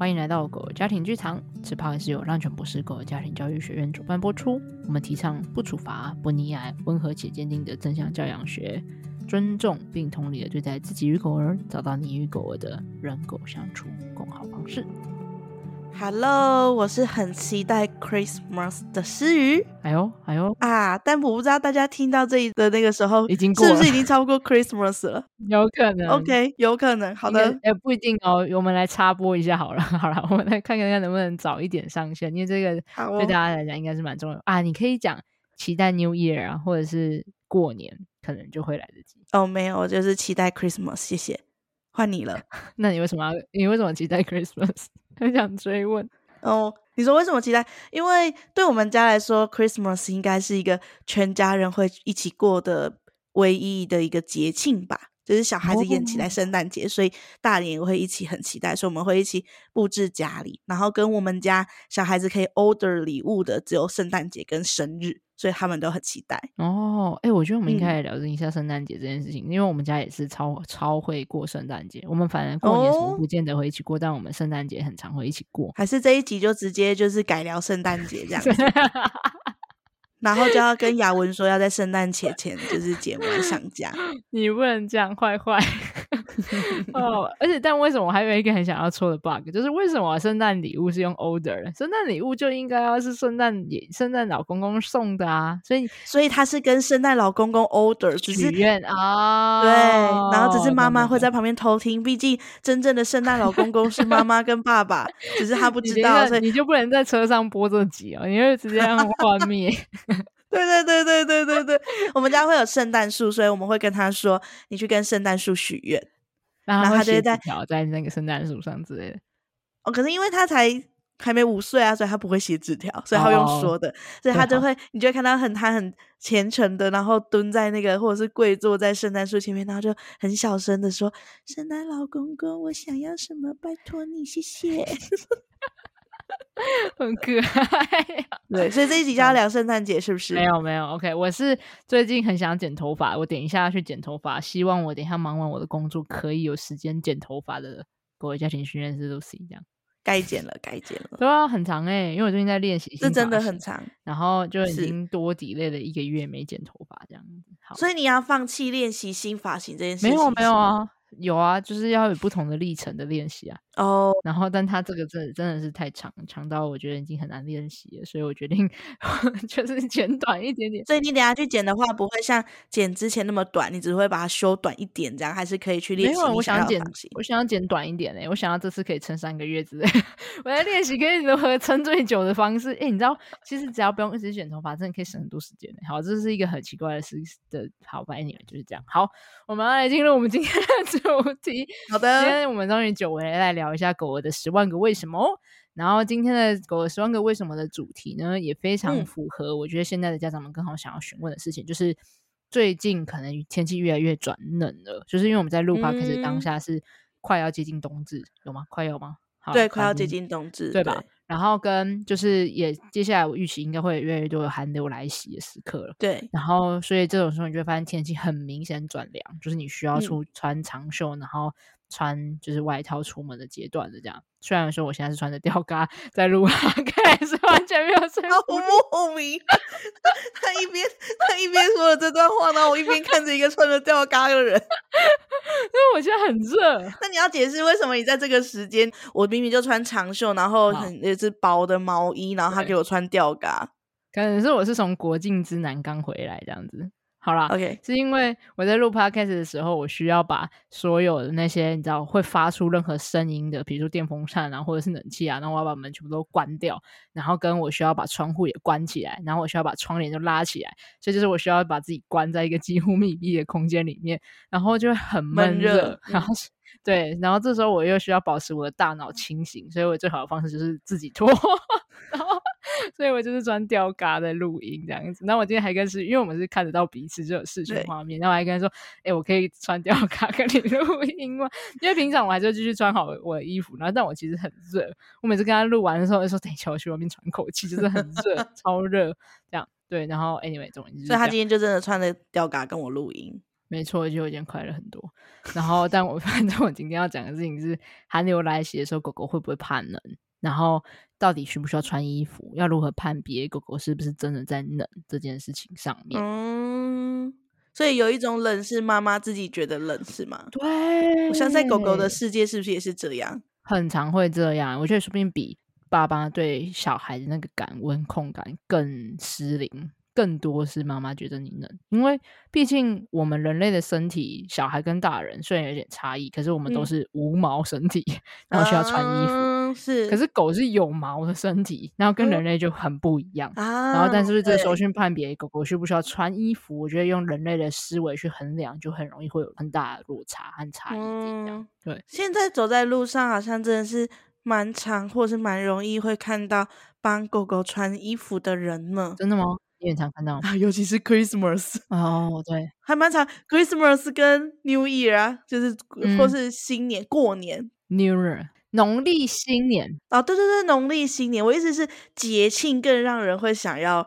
欢迎来到狗儿家庭剧场。此 p 是由浪犬博士狗儿家庭教育学院主办播出。我们提倡不处罚、不溺爱、温和且坚定的正向教养学，尊重并同理的对待自己与狗儿，找到你与狗儿的人狗相处共好方式。Hello，我是很期待 Christmas 的诗雨。哎呦，哎呦啊！但我不知道大家听到这一的那个时候，已经过，是不是已经超过 Christmas 了？有可能。OK，有可能。好的，也不一定哦。我们来插播一下好了，好了，我们来看看看能不能早一点上线，因为这个对大家来讲应该是蛮重要、哦、啊。你可以讲期待 New Year 啊，或者是过年，可能就会来得及。哦，没有，我就是期待 Christmas。谢谢，换你了。那你为什么要？你为什么期待 Christmas？很想追问哦，你说为什么期待？因为对我们家来说，Christmas 应该是一个全家人会一起过的唯一的一个节庆吧。就是小孩子也期待圣诞节，所以大人也会一起很期待，所以我们会一起布置家里，然后跟我们家小孩子可以 order 礼物的只有圣诞节跟生日，所以他们都很期待。哦，哎、欸，我觉得我们应该来聊一下圣诞节这件事情，嗯、因为我们家也是超超会过圣诞节。我们反正过年什么不见得会一起过，哦、但我们圣诞节很常会一起过。还是这一集就直接就是改聊圣诞节这样子。然后就要跟雅文说，要在圣诞节前就是节目上架。你不能这样坏坏 哦！而且，但为什么我还有一个很想要戳的 bug，就是为什么圣诞礼物是用 order？圣诞礼物就应该要是圣诞节圣诞老公公送的啊！所以，所以他是跟圣诞老公公 order 许愿啊。对，然后只是妈妈会在旁边偷听，毕竟真正的圣诞老公公是妈妈跟爸爸，只是他不知道，所以你就不能在车上播这集哦，你会直接让画面。对对对对对对对，我们家会有圣诞树，所以我们会跟他说：“你去跟圣诞树许愿。”然后他就会在在那个圣诞树上之类的。哦，可是因为他才还没五岁啊，所以他不会写纸条，所以他用说的，哦、所以他就会，你就会看到很他很虔诚的，然后蹲在那个或者是跪坐在圣诞树前面，然后就很小声的说：“圣诞老公公，我想要什么？拜托你，谢谢。” 很可爱，对，所以这一集就要聊圣诞节，是不是？没有没有，OK，我是最近很想剪头发，我等一下要去剪头发，希望我等一下忙完我的工作，可以有时间剪头发的各位家庭训练师都是一样，该剪了，该剪了，对啊，很长哎、欸，因为我最近在练习，这真的很长，然后就已经多 delay 了一个月没剪头发这样子，好，所以你要放弃练习新发型这件事情？没有没有啊。有啊，就是要有不同的历程的练习啊。哦，然后，但他这个真的真的是太长，长到我觉得已经很难练习了，所以我决定 就是剪短一点点。所以你等下去剪的话，不会像剪之前那么短，你只会把它修短一点，这样还是可以去练习。没有，我想要剪，我想要剪短一点诶、欸，我想要这次可以撑三个月之类。我在练习可以如何撑最久的方式。哎、欸，你知道，其实只要不用一直剪头发，真的可以省很多时间、欸。好，这是一个很奇怪的事的。好，拜你们就是这样。好，我们要来进入我们今天的主题。好的，今天我们终于久违来聊一下狗儿的十万个为什么。然后今天的狗儿十万个为什么的主题呢，也非常符合我觉得现在的家长们更好想要询问的事情，嗯、就是最近可能天气越来越转冷了，就是因为我们在录 podcast 当下是快要接近冬至，嗯、有吗？快要吗？好对，快要接近冬至，对吧？对然后跟就是也接下来我预期应该会越来越多的寒流来袭的时刻了。对，然后所以这种时候你就会发现天气很明显转凉，就是你需要出穿长袖，嗯、然后穿就是外套出门的阶段的这样。虽然说我现在是穿着吊嘎在录，看来是完全没有睡。好莫名，他一边他一边说了这段话，然后我一边看着一个穿着吊嘎的人。因为我现在很热。那你要解释为什么你在这个时间，我明明就穿长袖，然后很也是薄的毛衣，然后他给我穿吊嘎。可能是我是从国境之南刚回来这样子。好啦，OK，是因为我在录 Podcast 的时候，我需要把所有的那些你知道会发出任何声音的，比如说电风扇啊，或者是冷气啊，然后我要把门全部都关掉，然后跟我需要把窗户也关起来，然后我需要把窗帘就拉起来，所以就是我需要把自己关在一个几乎密闭的空间里面，然后就会很闷热，然后、嗯、对，然后这时候我又需要保持我的大脑清醒，所以我最好的方式就是自己脱，然后。所以我就是穿吊嘎在录音这样子。那我今天还跟是，因为我们是看得到彼此就有视觉画面，然后我还跟他说：“哎、欸，我可以穿吊嘎跟你录音吗？”因为平常我还是继续穿好我的衣服，然后但我其实很热。我每次跟他录完的时候，就说：“等一下我去外面喘口气，就是很热，超热。”这样对。然后 anyway，总之，所以他今天就真的穿着吊嘎跟我录音。没错，就有点快乐很多。然后，但我 反正我今天要讲的事情是，寒流来袭的时候，狗狗会不会怕冷？然后，到底需不需要穿衣服？要如何判别狗狗是不是真的在冷这件事情上面？嗯，所以有一种冷是妈妈自己觉得冷，是吗？对，我相信在狗狗的世界是不是也是这样？很常会这样。我觉得说不定比爸爸对小孩的那个感温控感更失灵。更多是妈妈觉得你冷，因为毕竟我们人类的身体，小孩跟大人虽然有点差异，可是我们都是无毛身体，嗯、然后需要穿衣服。嗯、是，可是狗是有毛的身体，然后跟人类就很不一样。嗯、然后，但是这个时候去判别狗狗需不需要穿衣服，我觉得用人类的思维去衡量，就很容易会有很大的落差和差异。嗯、对，现在走在路上，好像真的是蛮常，或是蛮容易会看到帮狗狗穿衣服的人呢。真的吗？也常看到啊，尤其是 Christmas 哦，对，还蛮常 Christmas 跟 New Year 啊，就是、嗯、或是新年过年 New Year。农历新年哦，对对对，农历新年，我意思是节庆更让人会想要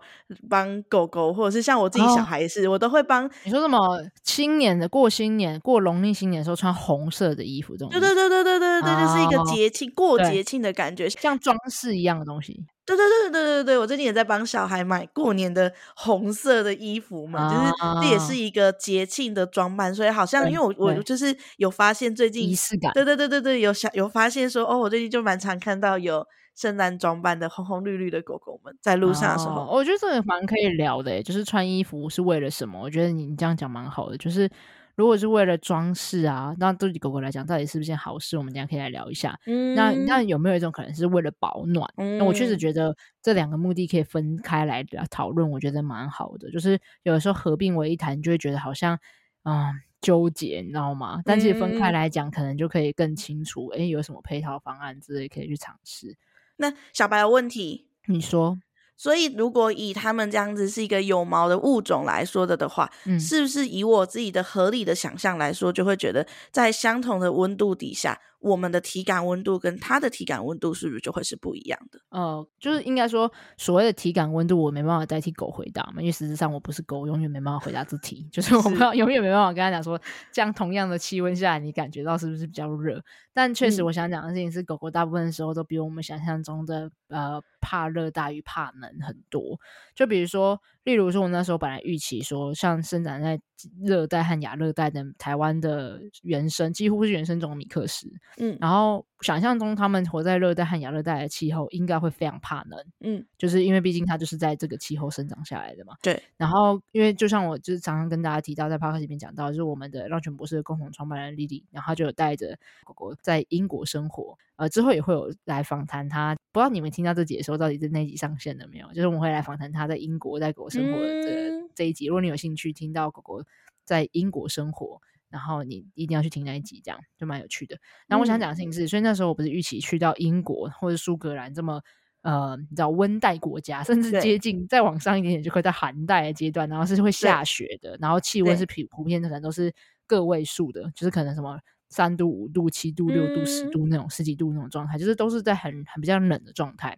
帮狗狗，或者是像我自己小孩是，哦、我都会帮。你说什么？新年的过新年，过农历新年的时候穿红色的衣服，这种。对对对对对对对，哦、就是一个节庆过节庆的感觉，像装饰一样的东西。对对对对对对，我最近也在帮小孩买过年的红色的衣服嘛，就是这也是一个节庆的装扮，所以好像因为我我就是有发现最近仪式感，对对对对对，有想有发现说哦，我最近就蛮常看到有圣诞装扮的红红绿绿的狗狗们在路上的时候，我觉得这个蛮可以聊的，就是穿衣服是为了什么？我觉得你这样讲蛮好的，就是。如果是为了装饰啊，那对狗狗来讲，到底是不是件好事？我们等下可以来聊一下。嗯，那那有没有一种可能是为了保暖？嗯，那我确实觉得这两个目的可以分开来讨论，我觉得蛮好的。就是有的时候合并为一谈，就会觉得好像嗯纠结，你知道吗？但其实分开来讲，可能就可以更清楚。诶，有什么配套方案之类可以去尝试。那小白有问题，你说。所以，如果以他们这样子是一个有毛的物种来说的的话，嗯，是不是以我自己的合理的想象来说，就会觉得在相同的温度底下，我们的体感温度跟它的体感温度是不是就会是不一样的？呃，就是应该说，所谓的体感温度，我没办法代替狗回答嘛，因为实质上我不是狗，永远没办法回答这题。就是我们永远没办法跟他讲说，这样同样的气温下来，你感觉到是不是比较热？但确实，我想讲的事情是，狗狗大部分的时候都比我们想象中的呃怕热大于怕冷很多。就比如说。例如说，我那时候本来预期说，像生长在热带和亚热带的台湾的原生，几乎是原生种米克斯，嗯，然后想象中他们活在热带和亚热带的气候，应该会非常怕冷，嗯，就是因为毕竟它就是在这个气候生长下来的嘛，对。然后，因为就像我就是常常跟大家提到，在 Podcast 里面讲到，就是我们的浪犬博士的共同创办人 Lily，然后他就有带着狗狗在英国生活，呃，之后也会有来访谈他。不知道你们听到这集的时候，到底是那集上线了没有？就是我们会来访谈他在英国在狗生活的这、嗯、这一集。如果你有兴趣听到狗狗在英国生活，然后你一定要去听那一集，这样就蛮有趣的。然后我想讲的事情是，嗯、所以那时候我不是预期去到英国或者苏格兰这么呃，你知道温带国家，甚至接近再往上一点点就可以在寒带的阶段，然后是会下雪的，然后气温是普普遍的可能都是个位数的，就是可能什么。三度、五度、七度、六度、十度那种十几度那种状态，就是都是在很很比较冷的状态。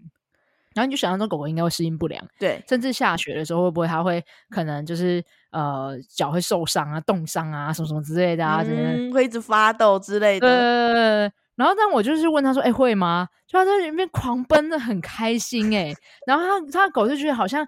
然后你就想象中狗狗应该会适应不良，对，甚至下雪的时候会不会它会可能就是呃脚会受伤啊、冻伤啊什么什么之类的啊，嗯，会一直发抖之类的。呃，然后但我就是问他说：“哎，会吗？”就他在里面狂奔的很开心哎，然后他他的狗就觉得好像。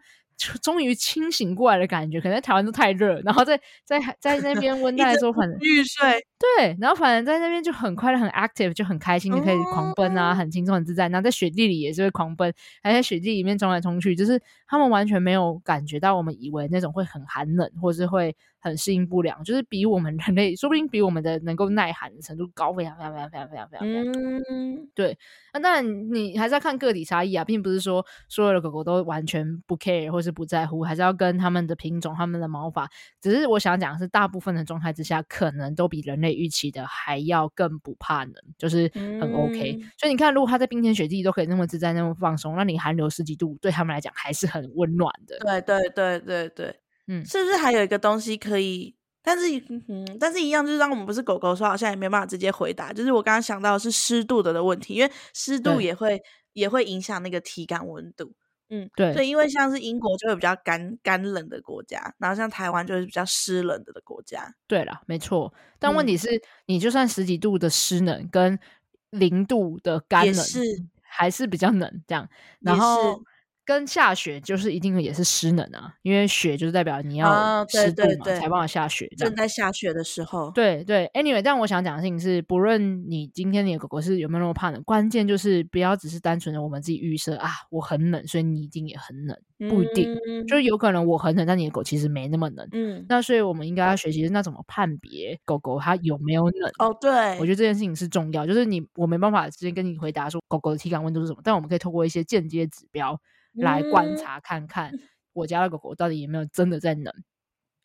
终于清醒过来的感觉，可能在台湾都太热，然后在在在那边温带的时候反正欲睡，对，然后反正在那边就很快乐、很 active，就很开心，就可以狂奔啊，很轻松、很自在。然后在雪地里也是会狂奔，还在雪地里面冲来冲去，就是他们完全没有感觉到我们以为那种会很寒冷，或是会。很适应不良，就是比我们人类，说不定比我们的能够耐寒的程度高非常非常非常非常非常非常多。嗯，对。那当然，你还是要看个体差异啊，并不是说所有的狗狗都完全不 care 或是不在乎，还是要跟他们的品种、他们的毛发。只是我想讲的是，大部分的状态之下，可能都比人类预期的还要更不怕冷，就是很 OK。嗯，所以你看，如果它在冰天雪地都可以那么自在、那么放松，那你寒流十几度，对他们来讲还是很温暖的。对对对对对。嗯，是不是还有一个东西可以？但是，嗯，但是一样，就是当我们不是狗狗说，好像也没办法直接回答。就是我刚刚想到的是湿度的的问题，因为湿度也会也会影响那个体感温度。嗯，对，所以因为像是英国就会比较干干冷的国家，然后像台湾就是比较湿冷的的国家。对啦，没错。但问题是、嗯、你就算十几度的湿冷跟零度的干冷，是还是比较冷这样。然后。跟下雪就是一定也是湿冷啊，因为雪就是代表你要湿度嘛，哦、对对对才办法下雪。正在下雪的时候，对对。Anyway，但我想讲的事情是，不论你今天你的狗狗是有没有那么怕冷，关键就是不要只是单纯的我们自己预设啊，我很冷，所以你一定也很冷，不一定，嗯、就是有可能我很冷，但你的狗其实没那么冷。嗯，那所以我们应该要学习那怎么判别狗狗它有没有冷。哦，对，我觉得这件事情是重要，就是你我没办法直接跟你回答说狗狗的体感温度是什么，但我们可以透过一些间接指标。来观察看看我家的狗狗到底有没有真的在冷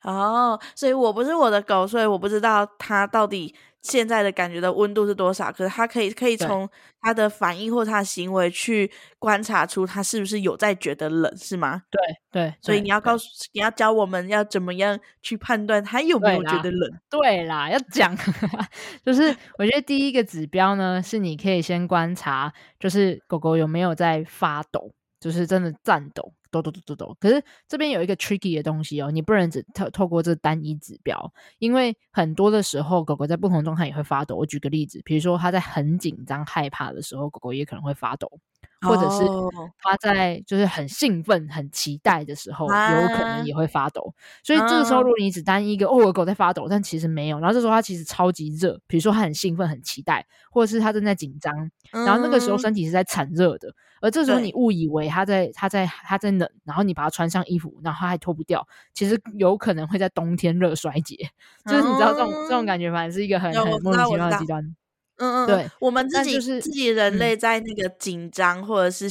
哦，所以我不是我的狗，所以我不知道它到底现在的感觉的温度是多少。可是它可以可以从它的反应或它的行为去观察出它是不是有在觉得冷，是吗？对对，所以你要告诉你要教我们要怎么样去判断它有没有觉得冷。对啦，对啦要讲，就是我觉得第一个指标呢，是你可以先观察，就是狗狗有没有在发抖。就是真的颤抖，抖抖抖抖抖。可是这边有一个 tricky 的东西哦，你不能只透透过这单一指标，因为很多的时候狗狗在不同状态也会发抖。我举个例子，比如说它在很紧张、害怕的时候，狗狗也可能会发抖。或者是他在就是很兴奋、很期待的时候，啊、有可能也会发抖。所以这个时候，如果你只单一一个、啊、哦，我狗在发抖，但其实没有。然后这时候它其实超级热，比如说它很兴奋、很期待，或者是它正在紧张，然后那个时候身体是在产热的。嗯、而这时候你误以为它在、它在、它在冷，然后你把它穿上衣服，然后它还脱不掉，其实有可能会在冬天热衰竭。嗯、就是你知道这种这种感觉，反正是一个很很莫名其妙的极端。嗯嗯，对，我们自己、就是、自己人类在那个紧张或者是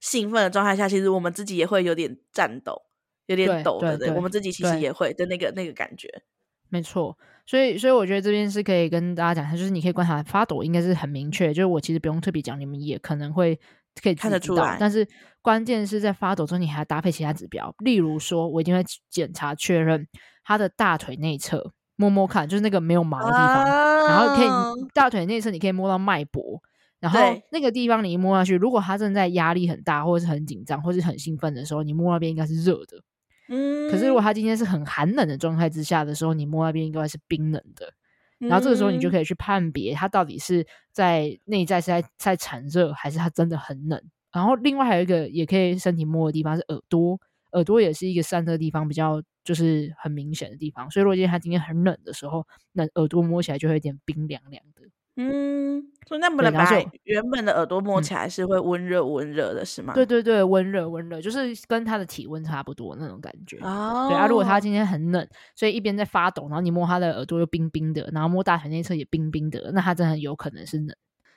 兴奋的状态下，嗯、其实我们自己也会有点颤抖，有点抖的，对，对，对，我们自己其实也会的那个那个感觉。没错，所以所以我觉得这边是可以跟大家讲一下，就是你可以观察发抖，应该是很明确，就是我其实不用特别讲，你们也可能会可以看得出来。但是关键是在发抖中，你还要搭配其他指标，例如说，我一定会检查确认他的大腿内侧。摸摸看，就是那个没有毛的地方，啊、然后可以大腿内侧，你可以摸到脉搏，然后那个地方你一摸下去，如果他正在压力很大，或者是很紧张，或者是很兴奋的时候，你摸那边应该是热的。嗯，可是如果它今天是很寒冷的状态之下的时候，你摸那边应该是冰冷的。然后这个时候你就可以去判别它到底是在内在是在在产热，还是它真的很冷。然后另外还有一个也可以身体摸的地方是耳朵，耳朵也是一个散热的地方比较。就是很明显的地方，所以如果今天它今天很冷的时候，那耳朵摸起来就会有点冰凉凉的。嗯，所以那不能把原本的耳朵摸起来是会温热温热的，是吗？对对对，温热温热，就是跟它的体温差不多那种感觉。哦，对啊，如果它今天很冷，所以一边在发抖，然后你摸它的耳朵又冰冰的，然后摸大腿内侧也冰冰的，那它真的很有可能是冷。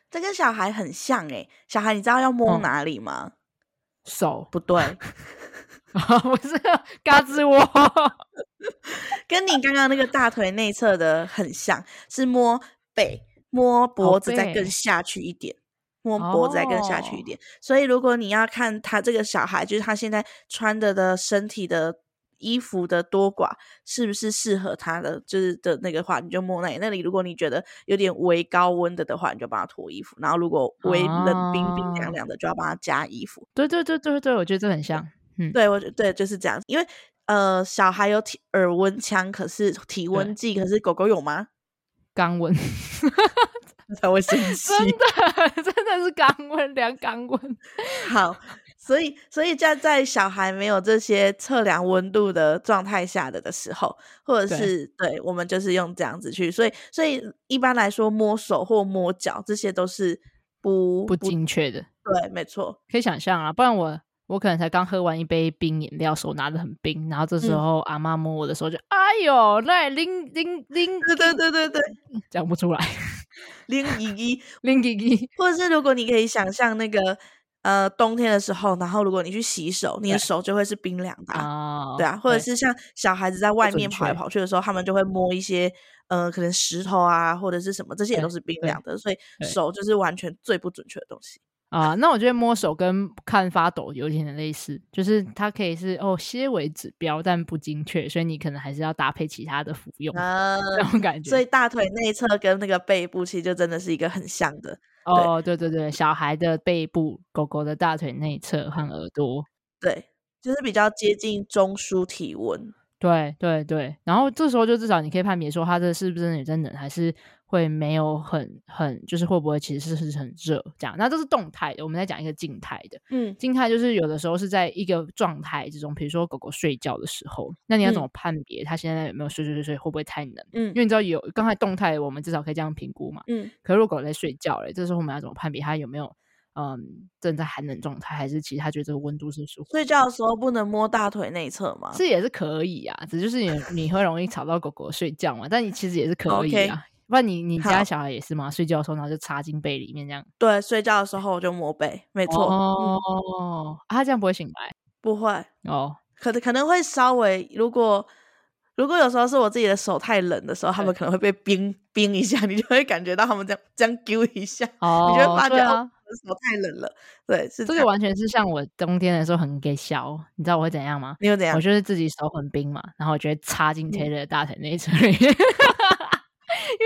这跟小孩很像诶、欸，小孩你知道要摸哪里吗？手？不对。不是嘎吱窝，跟你刚刚那个大腿内侧的很像，是摸背，摸脖子再更下去一点，摸脖子再更下去一点。所以如果你要看他这个小孩，就是他现在穿的的身体的衣服的多寡是不是适合他的，就是的那个话，你就摸那里。那里如果你觉得有点微高温的的话，你就帮他脱衣服。然后如果微冷冰冰凉凉的，就要帮他加衣服。对对对对对，我觉得这很像。嗯，对，我觉对，就是这样。因为呃，小孩有体耳温枪，可是体温计，可是狗狗有吗？肛温 才会生 气，真 的真的是肛温量肛温。好，所以所以在在小孩没有这些测量温度的状态下的的时候，或者是对，对我们就是用这样子去，所以所以一般来说摸手或摸脚这些都是不不精确的。对，没错，可以想象啊，不然我。我可能才刚喝完一杯冰饮料，手拿的很冰，然后这时候阿妈摸我的时候就，哎呦，那零零零，对对对对对，讲不出来，零一一零一一，或者是如果你可以想象那个呃冬天的时候，然后如果你去洗手，你的手就会是冰凉的，啊，对啊，或者是像小孩子在外面跑来跑去的时候，他们就会摸一些呃可能石头啊或者是什么，这些也都是冰凉的，所以手就是完全最不准确的东西。啊，那我觉得摸手跟看发抖有点类似，就是它可以是哦些微指标，但不精确，所以你可能还是要搭配其他的服用，啊、这种感觉。所以大腿内侧跟那个背部其实就真的是一个很像的。哦，对对对，小孩的背部，狗狗的大腿内侧和耳朵。对，就是比较接近中枢体温。对对对，然后这时候就至少你可以判别说，它这是不是真的有在冷，还是会没有很很，就是会不会其实是是很热这样。那这是动态的，我们再讲一个静态的。嗯，静态就是有的时候是在一个状态之中，比如说狗狗睡觉的时候，那你要怎么判别它现在有没有睡睡睡睡，会不会太冷？嗯，因为你知道有刚才动态，我们至少可以这样评估嘛。嗯，可是如果狗在睡觉嘞，这时候我们要怎么判别它有没有？嗯，正在寒冷状态，还是其实它觉得这个温度是舒服？睡觉的时候不能摸大腿内侧吗？是也是可以啊，只就是你你会容易吵到狗狗睡觉嘛。但你其实也是可以啊，Okay. 不然你你家小孩也是吗？睡觉的时候然后就插进被里面这样。对，睡觉的时候我就摸背，没错。哦，嗯啊、他这样不会醒来？不会哦，可能可能会稍微如果。如果有时候是我自己的手太冷的时候，他们可能会被冰冰一下，你就会感觉到他们这样这样揪一下，哦、你就会发觉啊，我的手太冷了。对，是这，个完全是像我冬天的时候很给小，你知道我会怎样吗？你会怎样？我就是自己手很冰嘛，然后我就会插进 Taylor 的大腿内侧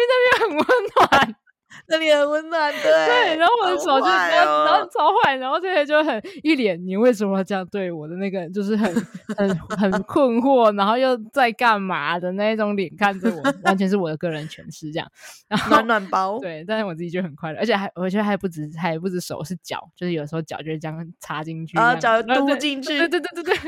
那边很温暖。那里很温暖，对对，然后我的手就，然后然后超坏，然后这些就很一脸你为什么要这样对我的那个，就是很很很困惑，然后又在干嘛的那种脸看着我，完全是我的个人诠释这样。然后暖暖包，对，但是我自己就很快乐，而且还我觉得还不止，还不止手是脚，就是有时候脚就是这样插进去，然后脚嘟进去，对对对对对。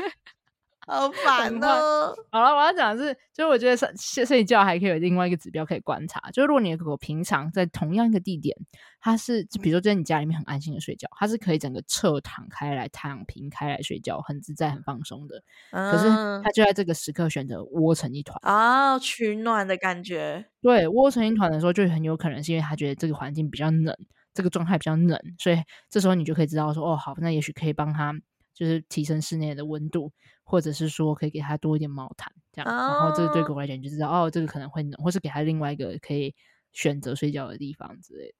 好 烦哦！好了，我要讲的是，就是我觉得睡睡觉还可以有另外一个指标可以观察，就是如果你的狗狗平常在同样一个地点，它是比如说在你家里面很安心的睡觉，它是可以整个侧躺开来、躺平开来睡觉，很自在、很放松的。嗯、可是它就在这个时刻选择窝成一团啊，取暖的感觉。对，窝成一团的时候，就很有可能是因为它觉得这个环境比较冷，这个状态比较冷，所以这时候你就可以知道说，哦，好，那也许可以帮它。就是提升室内的温度，或者是说可以给他多一点毛毯，这样，哦、然后这个对狗来讲就知道，哦，这个可能会冷，或是给他另外一个可以选择睡觉的地方之类的。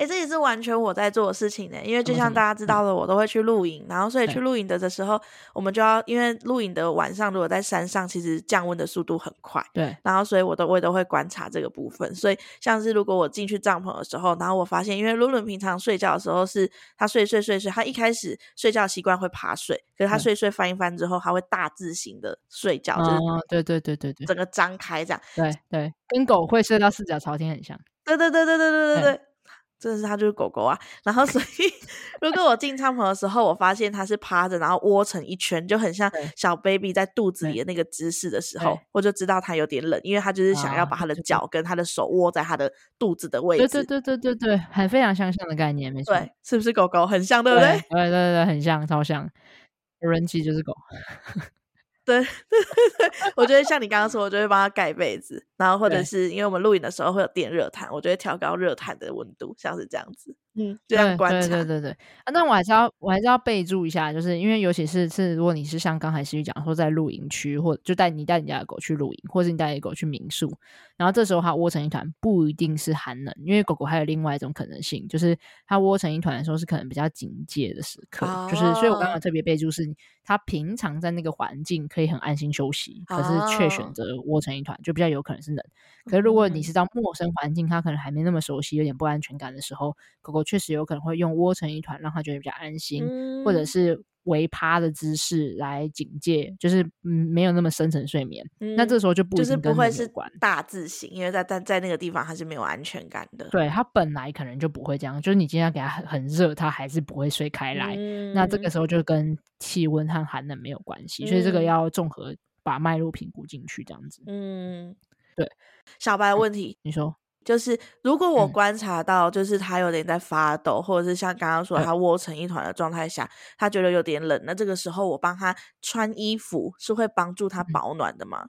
哎，这也是完全我在做的事情呢，因为就像大家知道的，我都会去露营，然后所以去露营的的时候，我们就要因为露营的晚上如果在山上，其实降温的速度很快，对，然后所以我都我也都会观察这个部分，所以像是如果我进去帐篷的时候，然后我发现，因为露伦平常睡觉的时候是他睡睡睡睡，他一开始睡觉习惯会爬睡，可是他睡睡翻一翻之后，他会大字型的睡觉，就是对对对对对，整个张开这样，对对，跟狗会睡到四脚朝天很像，对对对对对对对对。真的是它就是狗狗啊，然后所以 如果我进帐篷的时候，我发现它是趴着，然后窝成一圈，就很像小 baby 在肚子里的那个姿势的时候，我就知道它有点冷，因为它就是想要把它的脚跟它的手窝在它的肚子的位置。对对对对对对，很非常相像的概念，没错。对，是不是狗狗很像，对不对？对对对对，很像，超像。人气就是狗。对 对对对，我觉得像你刚刚说，我就会帮他盖被子，然后或者是因为我们录影的时候会有电热毯，我就会调高热毯的温度，像是这样子。嗯，这样观察，对对对对。啊，那我还是要我还是要备注一下，就是因为尤其是是如果你是像刚才思雨讲说在露营区，或就带你带你家的狗去露营，或是你带你的狗去民宿，然后这时候它窝成一团，不一定是寒冷，因为狗狗还有另外一种可能性，就是它窝成一团的时候是可能比较警戒的时刻，哦、就是所以我刚刚特别备注是，它平常在那个环境可以很安心休息，可是却选择窝成一团，就比较有可能是冷。可是如果你是到陌生环境，它可能还没那么熟悉，有点不安全感的时候，狗狗确实有可能会用窝成一团，让他觉得比较安心，嗯、或者是微趴的姿势来警戒，就是嗯没有那么深层睡眠。嗯、那这时候就不就是不会是大字型，因为在在在那个地方他是没有安全感的。对，他本来可能就不会这样，就是你今天给他很很热，他还是不会睡开来。嗯、那这个时候就跟气温和寒冷没有关系，嗯、所以这个要综合把脉络评估进去，这样子。嗯。对，小白的问题，你说，就是如果我观察到，就是他有点在发抖，嗯、或者是像刚刚说他窝成一团的状态下，他觉得有点冷，那这个时候我帮他穿衣服是会帮助他保暖的吗？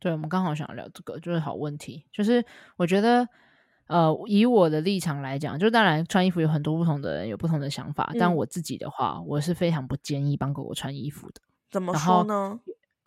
对，我们刚好想聊这个，就是好问题，就是我觉得，呃，以我的立场来讲，就当然穿衣服有很多不同的人有不同的想法，嗯、但我自己的话，我是非常不建议帮狗狗穿衣服的。怎么说呢？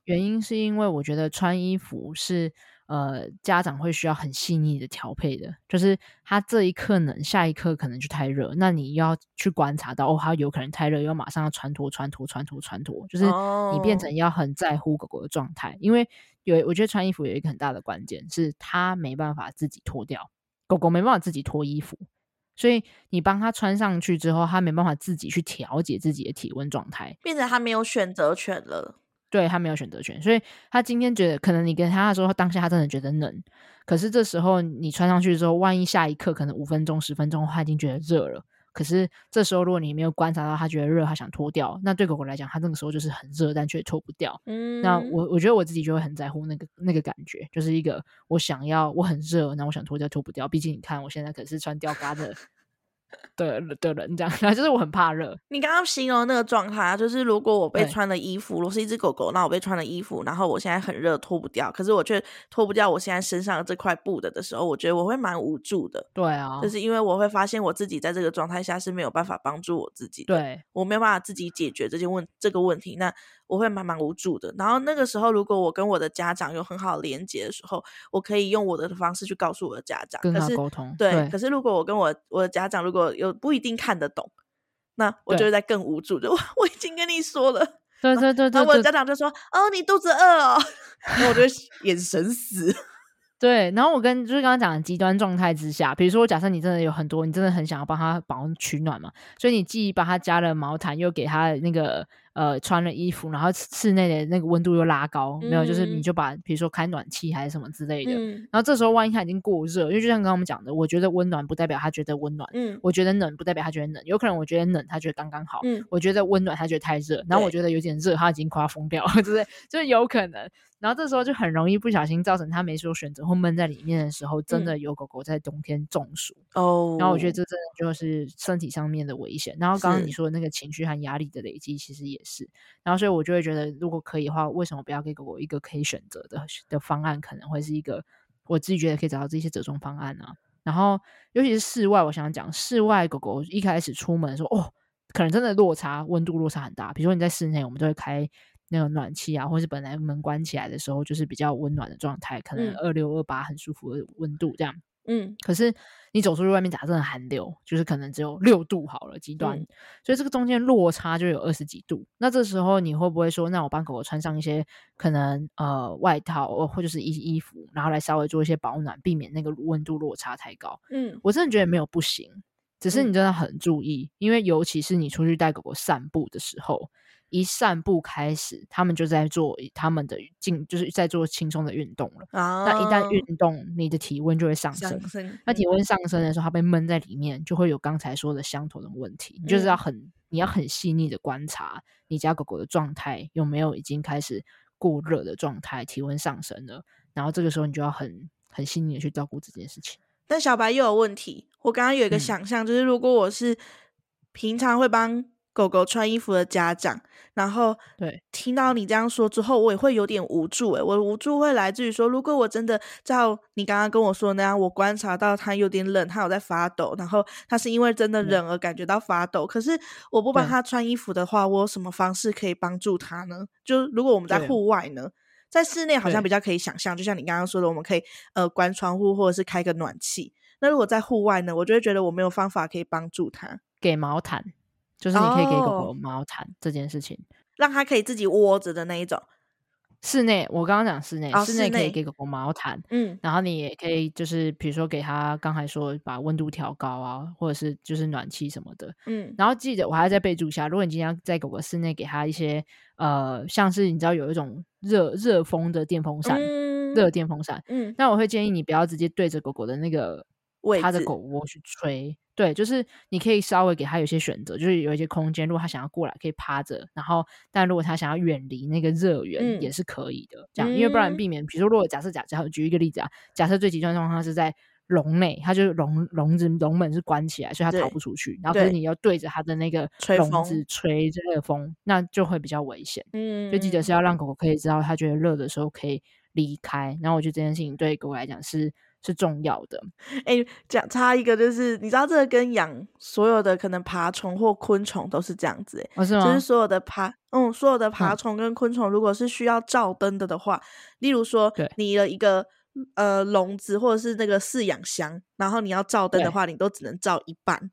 原因是因为我觉得穿衣服是。呃，家长会需要很细腻的调配的，就是他这一刻冷，下一刻可能就太热，那你要去观察到，哦，他有可能太热，又马上要穿脱、穿脱、穿脱、穿脱，就是你变成要很在乎狗狗的状态，因为有，我觉得穿衣服有一个很大的关键是，它没办法自己脱掉，狗狗没办法自己脱衣服，所以你帮他穿上去之后，他没办法自己去调节自己的体温状态，变成他没有选择权了。对，他没有选择权，所以他今天觉得，可能你跟他说，当下他真的觉得冷，可是这时候你穿上去之后，万一下一刻可能五分钟、十分钟，他已经觉得热了。可是这时候如果你没有观察到他觉得热，他想脱掉，那对狗狗来讲，他那个时候就是很热，但却脱不掉。嗯，那我我觉得我自己就会很在乎那个那个感觉，就是一个我想要我很热，那我想脱掉脱不掉。毕竟你看我现在可是穿吊嘎的。的的人这样，然后就是我很怕热。你刚刚形容那个状态啊，就是如果我被穿了衣服，我是一只狗狗，那我被穿了衣服，然后我现在很热，脱不掉，可是我却脱不掉我现在身上的这块布的的时候，我觉得我会蛮无助的。对啊，就是因为我会发现我自己在这个状态下是没有办法帮助我自己的，对，我没有办法自己解决这件问这个问题。那我会蛮蛮无助的，然后那个时候，如果我跟我的家长有很好的连接的时候，我可以用我的方式去告诉我的家长，跟他沟通。对，对，可是如果我跟我我的家长如果有不一定看得懂，那我就会在更无助。就我我已经跟你说了，对对对对，然后我的家长就说：“哦，你肚子饿哦。”然后我就 眼神死。对，然后我跟就是刚刚讲的极端状态之下，比如说，假设你真的有很多，你真的很想要帮他保温取暖嘛，所以你既帮他加了毛毯，又给他那个。呃，穿了衣服，然后室内的那个温度又拉高，嗯、没有，就是你就把，比如说开暖气还是什么之类的。嗯、然后这时候万一他已经过热，因为就像刚刚我们讲的，我觉得温暖不代表他觉得温暖，嗯，我觉得冷不代表他觉得冷，有可能我觉得冷，他觉得刚刚好，嗯，我觉得温暖，他觉得太热，然后我觉得有点热，他已经快要疯掉了，对不对？就是有可能。然后这时候就很容易不小心造成他没说选择或闷在里面的时候，真的有狗狗在冬天中暑哦。嗯、然后我觉得这真的就是身体上面的危险。然后刚刚你说的那个情绪和压力的累积，其实也是。然后所以。我就会觉得，如果可以的话，为什么不要给狗狗一个可以选择的的方案？可能会是一个我自己觉得可以找到这些折中方案啊。然后，尤其是室外，我想讲室外狗狗一开始出门的时候，哦，可能真的落差温度落差很大。比如说你在室内，我们都会开那个暖气啊，或是本来门关起来的时候就是比较温暖的状态，可能二六二八很舒服的温度这样。嗯，可是你走出去外面，假设寒流，就是可能只有六度好了，极端，嗯、所以这个中间落差就有二十几度。那这时候你会不会说，那我帮狗狗穿上一些可能呃外套或者是衣衣服，然后来稍微做一些保暖，避免那个温度落差太高？嗯，我真的觉得没有不行，只是你真的很注意，嗯、因为尤其是你出去带狗狗散步的时候。一散步开始，他们就在做他们的静，就是在做轻松的运动了。啊，那一旦运动，你的体温就会上升。上升，那体温上升的时候，它被闷在里面，就会有刚才说的相同的问题。你就是要很，你要很细腻的观察你家狗狗的状态有没有已经开始过热的状态，体温上升了。然后这个时候，你就要很很细腻的去照顾这件事情。但小白又有问题，我刚刚有一个想象，嗯、就是如果我是平常会帮。狗狗穿衣服的家长，然后对听到你这样说之后，我也会有点无助。诶，我的无助会来自于说，如果我真的照你刚刚跟我说的那样，我观察到它有点冷，它有在发抖，然后它是因为真的冷而感觉到发抖。可是我不帮它穿衣服的话，我有什么方式可以帮助它呢？就如果我们在户外呢，在室内好像比较可以想象，就像你刚刚说的，我们可以呃关窗户或者是开个暖气。那如果在户外呢，我就会觉得我没有方法可以帮助它，给毛毯。就是你可以给狗狗毛毯、oh, 这件事情，让它可以自己窝着的那一种。室内，我刚刚讲室内，oh, 室内可以给狗狗毛毯，嗯，然后你也可以就是比如说给它刚才说把温度调高啊，或者是就是暖气什么的，嗯，然后记得我还要再备注一下，如果你今天要在狗狗室内给它一些呃，像是你知道有一种热热风的电风扇，热、嗯、电风扇，嗯，那我会建议你不要直接对着狗狗的那个它的狗窝去吹。对，就是你可以稍微给他有些选择，就是有一些空间，如果他想要过来，可以趴着。然后，但如果他想要远离那个热源，也是可以的。嗯、这样，因为不然避免，比如说，如果假设假假举一个例子啊，假设最极端状况是在笼内，它就笼笼子笼门是关起来，所以它逃不出去。然后，可是你要对着它的那个笼子吹热风，风那就会比较危险。嗯，就记得是要让狗狗可以知道，它觉得热的时候可以离开。然后，我觉得这件事情对狗狗来讲是。是重要的。哎、欸，讲差一个就是，你知道这个跟养所有的可能爬虫或昆虫都是这样子，哎、哦，是吗？就是所有的爬，嗯，所有的爬虫跟昆虫，如果是需要照灯的的话，嗯、例如说，你的一个呃笼子或者是那个饲养箱，然后你要照灯的话，你都只能照一半。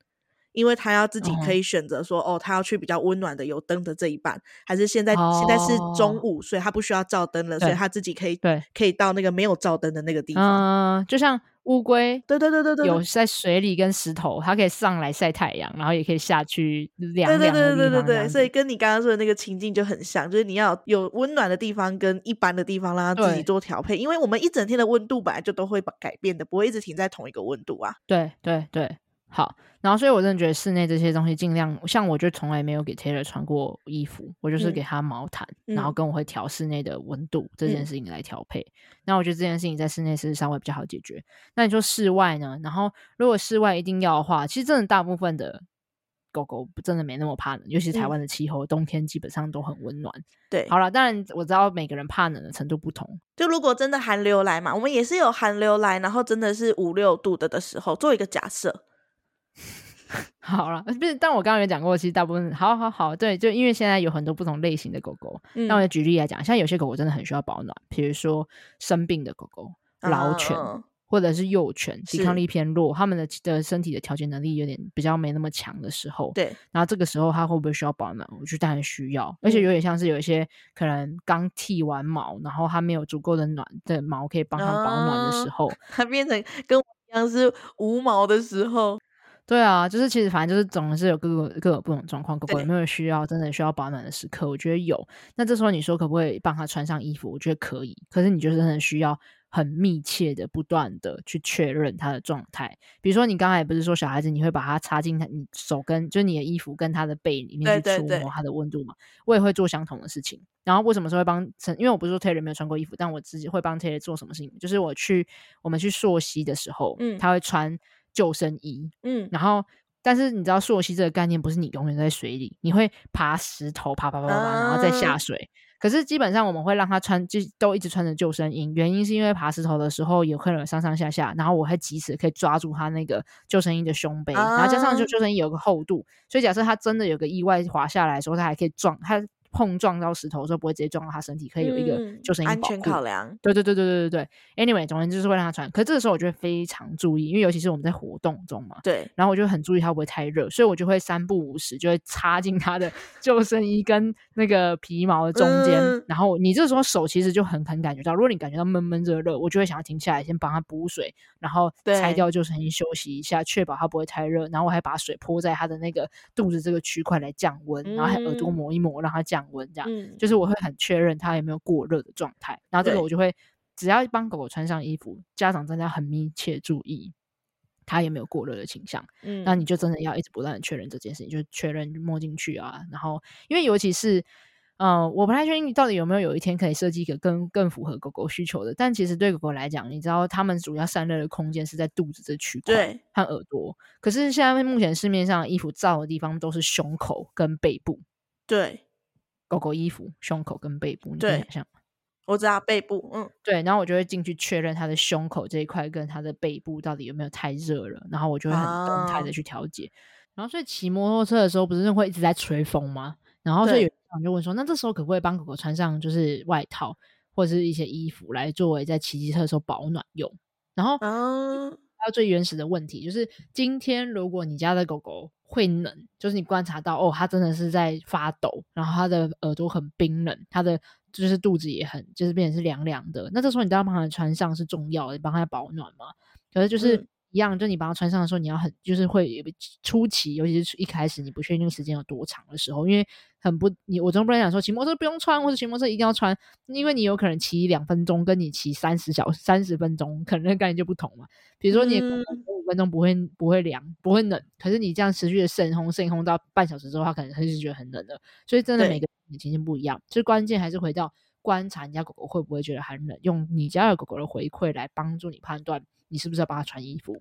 因为他要自己可以选择说，哦，哦，他要去比较温暖的有灯的这一半，还是现在、哦、现在是中午，所以他不需要照灯了，所以他自己可以对可以到那个没有照灯的那个地方。嗯，就像乌龟，对对对对对，有在水里跟石头，它可以上来晒太阳，然后也可以下去。对对对对对对，所以跟你刚刚说的那个情境就很像，就是你要有温暖的地方跟一般的地方，让它自己做调配，因为我们一整天的温度本来就都会改变的，不会一直停在同一个温度啊。对对对。好，然后所以我真的觉得室内这些东西尽量，像我就从来没有给 Taylor 穿过衣服，我就是给他毛毯，嗯、然后跟我会调室内的温度、嗯、这件事情来调配。那我觉得这件事情在室内是稍微比较好解决。那你说室外呢？然后如果室外一定要的话，其实真的大部分的狗狗真的没那么怕冷，尤其是台湾的气候，嗯、冬天基本上都很温暖。对，好了，当然我知道每个人怕冷的程度不同。就如果真的寒流来嘛，我们也是有寒流来，然后真的是五六度的的时候，做一个假设。好了，不是，但我刚刚有讲过，其实大部分，好好好，对，就因为现在有很多不同类型的狗狗，那、嗯、我就举例来讲，像有些狗狗真的很需要保暖，比如说生病的狗狗、老犬、啊、或者是幼犬，抵抗力偏弱，它们的的身体的调节能力有点比较没那么强的时候，对，然后这个时候它会不会需要保暖？我觉得当然需要，而且有点像是有一些可能刚剃完毛，然后它没有足够的暖的毛可以帮它保暖的时候，啊、它变成跟我一样是无毛的时候。对啊，就是其实反正就是总是有各个各种不同状况，狗狗有没有需要真的需要保暖的时刻？我觉得有。那这时候你说可不可以帮他穿上衣服？我觉得可以。可是你就是真的需要很密切的、不断的去确认他的状态。比如说你刚才不是说小孩子你会把它插进他你手跟就是你的衣服跟他的背里面去触摸他的温度嘛？我也会做相同的事情。然后为什么说会帮？因为我不是说 Taylor 没有穿过衣服，但我自己会帮 Taylor 做什么事情？就是我去我们去溯溪的时候，嗯，他会穿。救生衣，嗯，然后，但是你知道溯溪这个概念不是你永远在水里，你会爬石头，爬爬爬爬爬，然后再下水。啊、可是基本上我们会让他穿，就都一直穿着救生衣，原因是因为爬石头的时候有可能上上下下，然后我会及时可以抓住他那个救生衣的胸背，啊、然后加上就救生衣有个厚度，所以假设他真的有个意外滑下来的时候，他还可以撞他。碰撞到石头的时候不会直接撞到他身体，可以有一个救生衣保护、嗯、安全考量。对对对对对对对。Anyway，总之就是会让他穿。可是这个时候我就会非常注意，因为尤其是我们在活动中嘛。对。然后我就很注意他会不会太热，所以我就会三不五时就会插进他的 救生衣跟那个皮毛的中间。嗯、然后你这时候手其实就很很感觉到，如果你感觉到闷闷热热，我就会想要停下来先帮他补水，然后拆掉救生衣休息一下，确保他不会太热。然后我还把水泼在他的那个肚子这个区块来降温，嗯、然后还耳朵抹一抹让他降温，这样。嗯就是我会很确认它有没有过热的状态，然后这个我就会只要帮狗狗穿上衣服，家长真的要很密切注意它有没有过热的倾向。嗯，那你就真的要一直不断的确认这件事情，就是确认摸进去啊，然后因为尤其是，呃，我不太确定你到底有没有有一天可以设计一个更更符合狗狗需求的，但其实对狗狗来讲，你知道它们主要散热的空间是在肚子这区块和耳朵，可是现在目前市面上的衣服罩的地方都是胸口跟背部，对。狗狗衣服胸口跟背部，你可以想象吗？我知道背部，嗯，对，然后我就会进去确认它的胸口这一块跟它的背部到底有没有太热了，然后我就会很动态的去调节。啊、然后所以骑摩托车的时候不是会一直在吹风吗？然后所以有人就问说，那这时候可不可以帮狗狗穿上就是外套或者是一些衣服来作为在骑机车的时候保暖用？然后。到最原始的问题，就是今天如果你家的狗狗会冷，就是你观察到哦，它真的是在发抖，然后它的耳朵很冰冷，它的就是肚子也很就是变得是凉凉的，那这时候你都要帮它穿上是重要的，帮它保暖嘛。可是就是。嗯一样，就你把它穿上的时候，你要很就是会初期，尤其是一开始你不确定时间有多长的时候，因为很不你我总不能讲说骑摩托车不用穿，或者骑摩托车一定要穿，因为你有可能骑两分钟，跟你骑三十小三十分钟，可能那概念就不同嘛。比如说你五分钟不会不会凉不会冷，可是你这样持续的渗烘渗烘到半小时之后，它可能它就是觉得很冷的。所以真的每个情形不一样，最关键还是回到观察你家狗狗会不会觉得寒冷，用你家的狗狗的回馈来帮助你判断。你是不是要帮它穿衣服？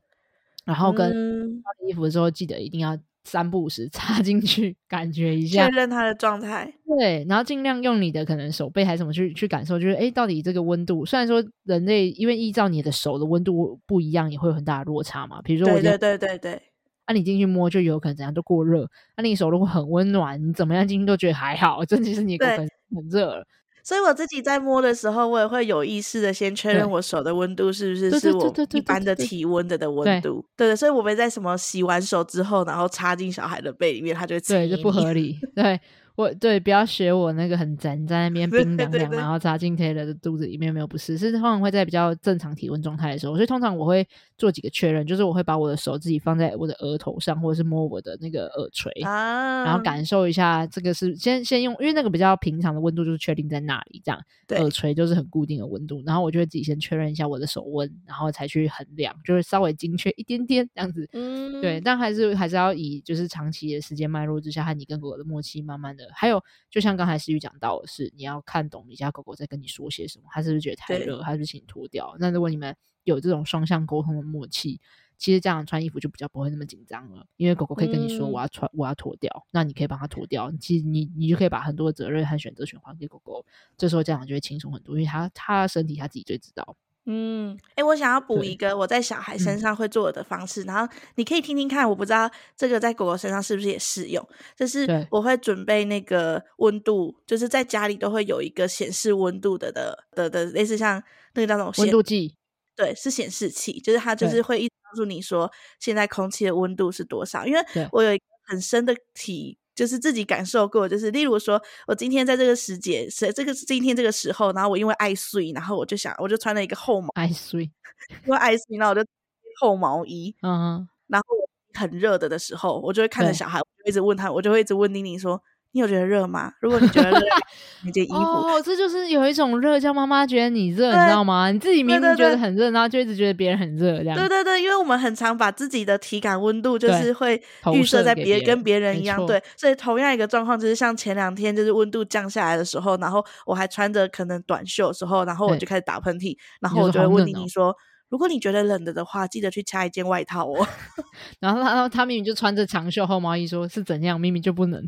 然后跟穿衣服的时候，记得一定要三不五时 插进去，感觉一下，确认它的状态。对，然后尽量用你的可能手背还是什么去去感受，就是哎，到底这个温度，虽然说人类因为依照你的手的温度不一样，也会有很大的落差嘛。比如说我，对对对对对，啊，你进去摸就有可能怎样都过热，啊，你手如果很温暖，你怎么样进去都觉得还好，真的是你狗很很热了。所以我自己在摸的时候，我也会有意识的先确认我手的温度是不是是我一般的体温的的温度。对对，所以我没在什么洗完手之后，然后插进小孩的背里面，他就会对，这不合理。对。我对，不要学我那个很粘，在那边 冰凉凉，然后扎进 Taylor 的肚子里面没有不适，是通常会在比较正常体温状态的时候，所以通常我会做几个确认，就是我会把我的手自己放在我的额头上，或者是摸我的那个耳垂，啊、然后感受一下这个是先先用，因为那个比较平常的温度就是确定在那里，这样对。耳垂就是很固定的温度，然后我就会自己先确认一下我的手温，然后才去衡量，就是稍微精确一点点这样子，嗯，对，但还是还是要以就是长期的时间脉络之下和你跟狗狗的默契，慢慢的，还有就像刚才思雨讲到的是，你要看懂你家狗狗在跟你说些什么，它是不是觉得太热，还是请你脱掉？那如果你们有这种双向沟通的默契，其实这样穿衣服就比较不会那么紧张了，因为狗狗可以跟你说我要穿，我要脱掉，那你可以帮它脱掉。其实你你就可以把很多的责任和选择权还给狗狗，这时候家长就会轻松很多，因为它它身体它自己最知道。嗯，哎、欸，我想要补一个我在小孩身上会做的方式，嗯、然后你可以听听看，我不知道这个在狗狗身上是不是也适用。就是我会准备那个温度，就是在家里都会有一个显示温度的的的的，类似像那个叫什么温度计，对，是显示器，就是它就是会一直告诉你说现在空气的温度是多少。因为我有一个很深的体。就是自己感受过，就是例如说，我今天在这个时节，是这个今天这个时候，然后我因为爱睡，然后我就想，我就穿了一个厚毛，爱睡，因为爱睡，然后我就厚毛衣，嗯，然后很热的的时候，我就会看着小孩，我就一直问他，我就会一直问妮妮说。你有觉得热吗？如果你觉得热，那件衣服哦，这就是有一种热，叫妈妈觉得你热，你知道吗？你自己明明觉得很热，然后就一直觉得别人很热，这样。对对对，因为我们很常把自己的体感温度就是会预设在别人跟别人一样，对。所以同样一个状况，就是像前两天就是温度降下来的时候，然后我还穿着可能短袖的时候，然后我就开始打喷嚏，然后我就会问妮妮说：“如果你觉得冷的的话，记得去加一件外套哦。”然后他他明明就穿着长袖厚毛衣，说是怎样，明明就不冷。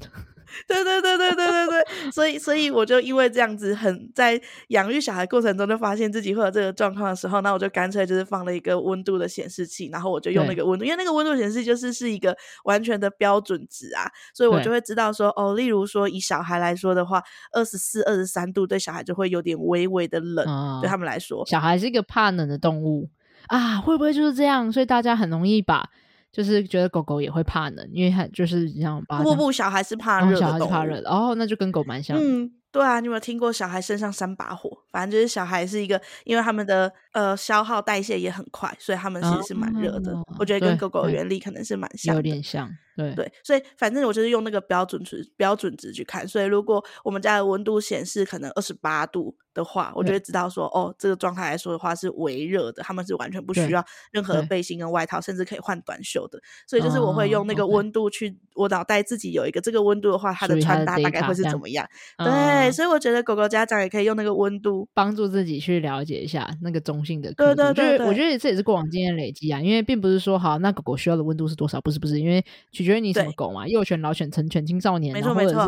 对对对对对对对，所以所以我就因为这样子，很在养育小孩过程中就发现自己会有这个状况的时候，那我就干脆就是放了一个温度的显示器，然后我就用那个温度，因为那个温度显示器就是是一个完全的标准值啊，所以我就会知道说，哦，例如说以小孩来说的话，二十四、二十三度对小孩就会有点微微的冷，嗯、对他们来说，小孩是一个怕冷的动物啊，会不会就是这样？所以大家很容易把。就是觉得狗狗也会怕冷，因为它就是像不不，小孩是怕热，小孩是怕热的，哦，那就跟狗蛮像。嗯，对啊，你有没有听过小孩身上三把火？反正就是小孩是一个，因为他们的呃消耗代谢也很快，所以他们其实是蛮热的。哦、我觉得跟狗狗的原理可能是蛮像，有点像。对对，所以反正我就是用那个标准值标准值去看，所以如果我们家的温度显示可能二十八度的话，我就会知道说，哦，这个状态来说的话是微热的，他们是完全不需要任何的背心跟外套，甚至可以换短袖的。所以就是我会用那个温度去，哦、我脑袋自己有一个这个温度的话，它的穿搭大概会是怎么样？对，嗯、所以我觉得狗狗家长也可以用那个温度帮助自己去了解一下那个中性的。对对对，对，我觉得这也是过往经验累积啊，因为并不是说好那狗狗需要的温度是多少，不是不是，因为取决于你什么狗嘛。幼犬、老犬、成犬、青少年，没错没错。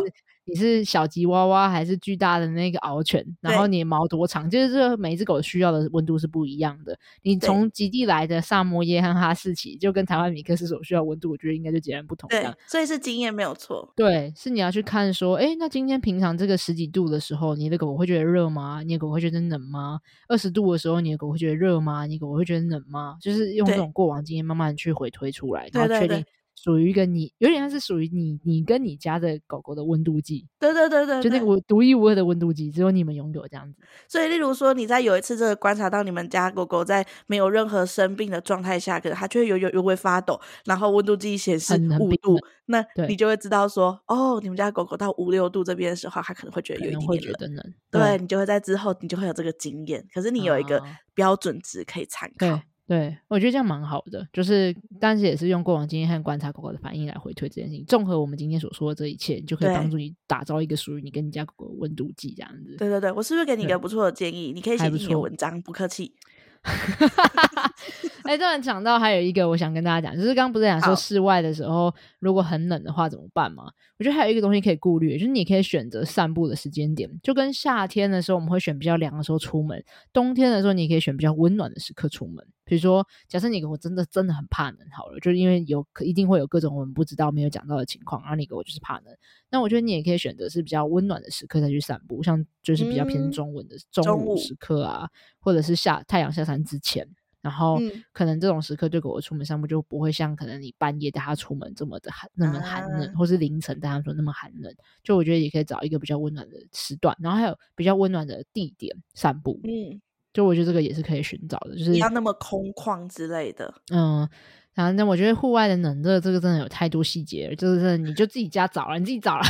你是小吉娃娃还是巨大的那个獒犬？然后你的毛多长？就是这每一只狗需要的温度是不一样的。你从极地来的萨摩耶和哈士奇，就跟台湾米克斯所需要温度，我觉得应该就截然不同。对，所以是经验没有错。对，是你要去看说，哎，那今天平常这个十几度的时候，你的狗狗会觉得热吗？你的狗会觉得冷吗？二十度的时候，你的狗会觉得热吗？你的狗会觉得冷吗？就是用这种过往经验慢慢去回推出来，然后确定。属于一个你，有点像是属于你，你跟你家的狗狗的温度计。对对对对，就那个独一无二的温度计，只有你们拥有这样子。所以，例如说，你在有一次这个观察到你们家狗狗在没有任何生病的状态下，可是它却有有有会发抖，然后温度计显示五度，那你就会知道说，哦，你们家狗狗到五六度这边的时候，它可能会觉得有一点点冷。冷。对，对你就会在之后，你就会有这个经验。可是你有一个标准值可以参考。啊对，我觉得这样蛮好的，就是但是也是用过往经验和观察狗狗的反应来回推这件事情。综合我们今天所说的这一切，你就可以帮助你打造一个属于你跟你家狗狗的温度计这样子。对对对，我是不是给你一个不错的建议？你可以写一篇文章，不，客气。哎，突然讲到还有一个，我想跟大家讲，就是刚刚不是讲说室外的时候如果很冷的话怎么办吗？我觉得还有一个东西可以顾虑，就是你可以选择散步的时间点，就跟夏天的时候我们会选比较凉的时候出门，冬天的时候你可以选比较温暖的时刻出门。比如说，假设你狗狗真的真的很怕冷，好了，就是因为有一定会有各种我们不知道没有讲到的情况，然后你给我就是怕冷，那我觉得你也可以选择是比较温暖的时刻再去散步，像就是比较偏中文的中午时刻啊，嗯、或者是下太阳下山之前。然后可能这种时刻对狗狗出门散步就不会像可能你半夜带它出门这么的寒那么寒冷，啊、或是凌晨带它说那么寒冷。就我觉得也可以找一个比较温暖的时段，然后还有比较温暖的地点散步。嗯，就我觉得这个也是可以寻找的，就是不要那么空旷之类的。嗯，然后那我觉得户外的冷热这个真的有太多细节了，就是你就自己家找了，你自己找了。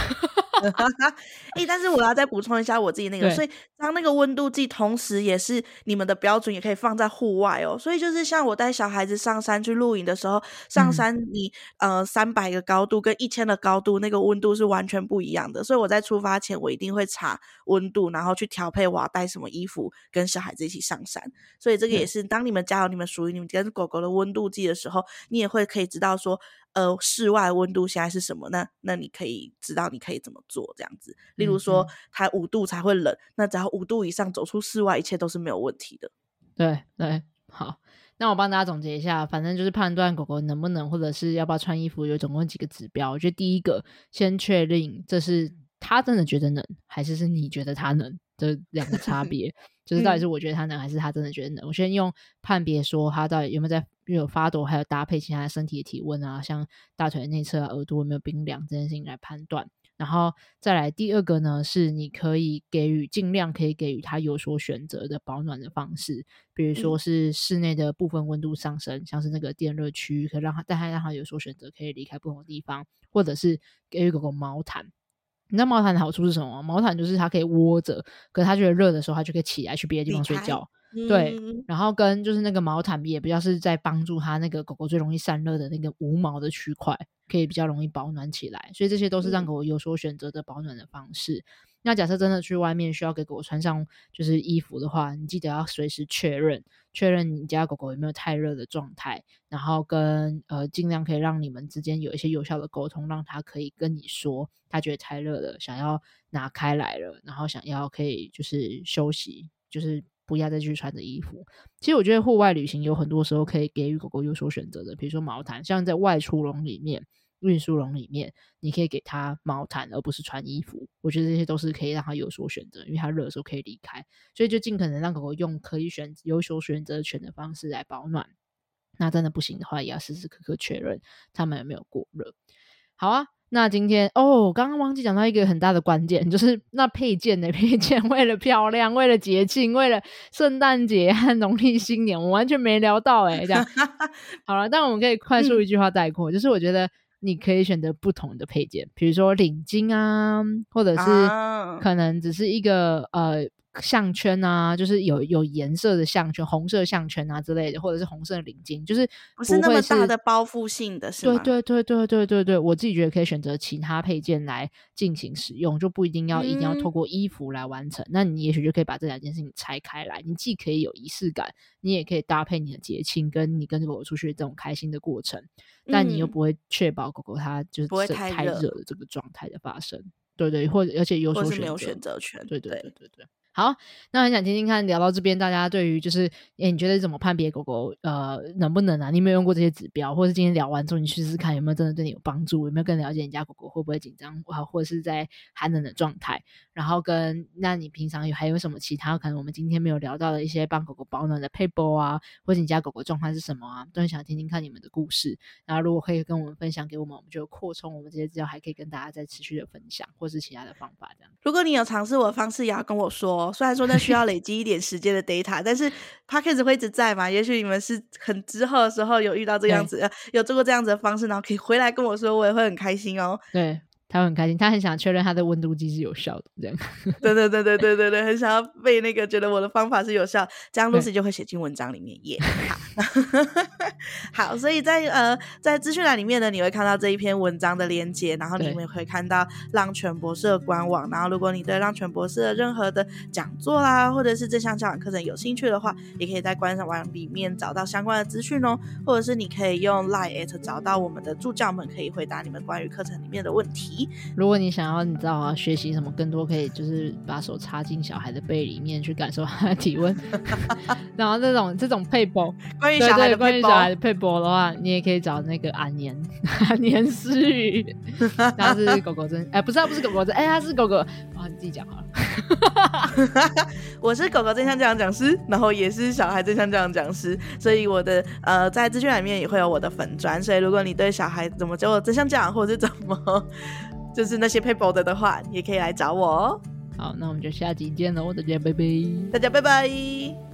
哎、欸，但是我要再补充一下我自己那个，所以当那个温度计同时也是你们的标准，也可以放在户外哦。所以就是像我带小孩子上山去露营的时候，上山你、嗯、呃三百个高度跟一千的高度，那个温度是完全不一样的。所以我在出发前我一定会查温度，然后去调配我要带什么衣服跟小孩子一起上山。所以这个也是当你们家有你们属于你们跟狗狗的温度计的时候，你也会可以知道说。呃，室外温度现在是什么？那那你可以知道你可以怎么做这样子。例如说，它五度才会冷，嗯、那只要五度以上走出室外，一切都是没有问题的。对对，好，那我帮大家总结一下，反正就是判断狗狗能不能或者是要不要穿衣服，有总共几个指标。我觉得第一个，先确定这是它真的觉得冷，还是是你觉得它冷。这两个差 别，就是到底是我觉得它冷，还是它真的觉得冷？嗯、我先用判别说它到底有没有在有发抖，还有搭配其他身体的体温啊，像大腿内侧、啊、耳朵有没有冰凉这件事情来判断。然后再来第二个呢，是你可以给予尽量可以给予他有所选择的保暖的方式，比如说是室内的部分温度上升，嗯、像是那个电热区，可以让他，但还让他有所选择，可以离开不同的地方，或者是给予狗狗毛毯。你知道毛毯的好处是什么吗？毛毯就是它可以窝着，可是它觉得热的时候，它就可以起来去别的地方睡觉。嗯、对，然后跟就是那个毛毯也比较是在帮助它那个狗狗最容易散热的那个无毛的区块，可以比较容易保暖起来。所以这些都是让狗狗有所选择的保暖的方式。嗯那假设真的去外面需要给狗狗穿上就是衣服的话，你记得要随时确认确认你家狗狗有没有太热的状态，然后跟呃尽量可以让你们之间有一些有效的沟通，让它可以跟你说它觉得太热了，想要拿开来了，然后想要可以就是休息，就是不要再去穿着衣服。其实我觉得户外旅行有很多时候可以给予狗狗有所选择的，比如说毛毯，像在外出笼里面。运输笼里面，你可以给它毛毯，而不是穿衣服。我觉得这些都是可以让它有所选择，因为它热的时候可以离开，所以就尽可能让狗狗用可以选有所选择权的方式来保暖。那真的不行的话，也要时时刻刻确认它们有没有过热。好啊，那今天哦，刚刚忘记讲到一个很大的关键，就是 那配件的配件，为了漂亮，为了节庆，为了圣诞节和农历新年，我完全没聊到哎、欸，这样。好了，但我们可以快速一句话带过，嗯、就是我觉得。你可以选择不同的配件，比如说领巾啊，或者是可能只是一个、啊、呃项圈啊，就是有有颜色的项圈，红色项圈啊之类的，或者是红色的领巾，就是不，是，那么大的包覆性的，是吗？对对对对对对对，我自己觉得可以选择其他配件来进行使用，就不一定要、嗯、一定要透过衣服来完成。那你也许就可以把这两件事情拆开来，你既可以有仪式感，你也可以搭配你的节庆，跟你跟狗狗出去这种开心的过程。但你又不会确保狗狗它就是不会太热的这个状态的发生，对对，或者而且有所选择，没有选择权，对对对对对。好，那很想听听看，聊到这边，大家对于就是，哎，你觉得怎么判别狗狗呃能不能啊？你有没有用过这些指标，或者是今天聊完之后，你试试看有没有真的对你有帮助？有没有更了解你家狗狗会不会紧张啊，或者是在寒冷的状态？然后跟那你平常有还有什么其他可能我们今天没有聊到的一些帮狗狗保暖的撇步啊，或者你家狗狗状况是什么啊？都很想听听看你们的故事。然后如果可以跟我们分享给我们，我们就扩充我们这些资料，还可以跟大家再持续的分享，或是其他的方法这样。如果你有尝试我的方式，也要跟我说。虽然说那需要累积一点时间的 data，但是 Podcast 会一直在嘛？也许你们是很之后的时候有遇到这样子，对有做过这样子的方式，然后可以回来跟我说，我也会很开心哦。对。他很开心，他很想确认他的温度计是有效的，这样。对对对对对对对，很想要被那个觉得我的方法是有效，这样 Lucy 就会写进文章里面耶。好，好，所以在呃在资讯栏里面呢，你会看到这一篇文章的连接，然后你们也会看到浪犬博士的官网，然后如果你对浪犬博士的任何的讲座啦，或者是这项教养课程有兴趣的话，也可以在官网里面找到相关的资讯哦，或者是你可以用 Line@ 找到我们的助教们，可以回答你们关于课程里面的问题。如果你想要，你知道啊，学习什么更多，可以就是把手插进小孩的背里面去感受他的体温。然后这种这种配播，关于小孩的关于小孩的配播的话，你也可以找那个安年安年诗语，他是狗狗真哎、欸，不是他不是狗狗真哎，他是狗狗啊，你自己讲好了。我是狗狗真相教养讲师，然后也是小孩真相教养讲师，所以我的呃在资讯里面也会有我的粉砖，所以如果你对小孩怎么教真相教养，或者是怎么就是那些配播的的话，也可以来找我哦。好，那我们就下集见喽，大家拜拜，大家拜拜。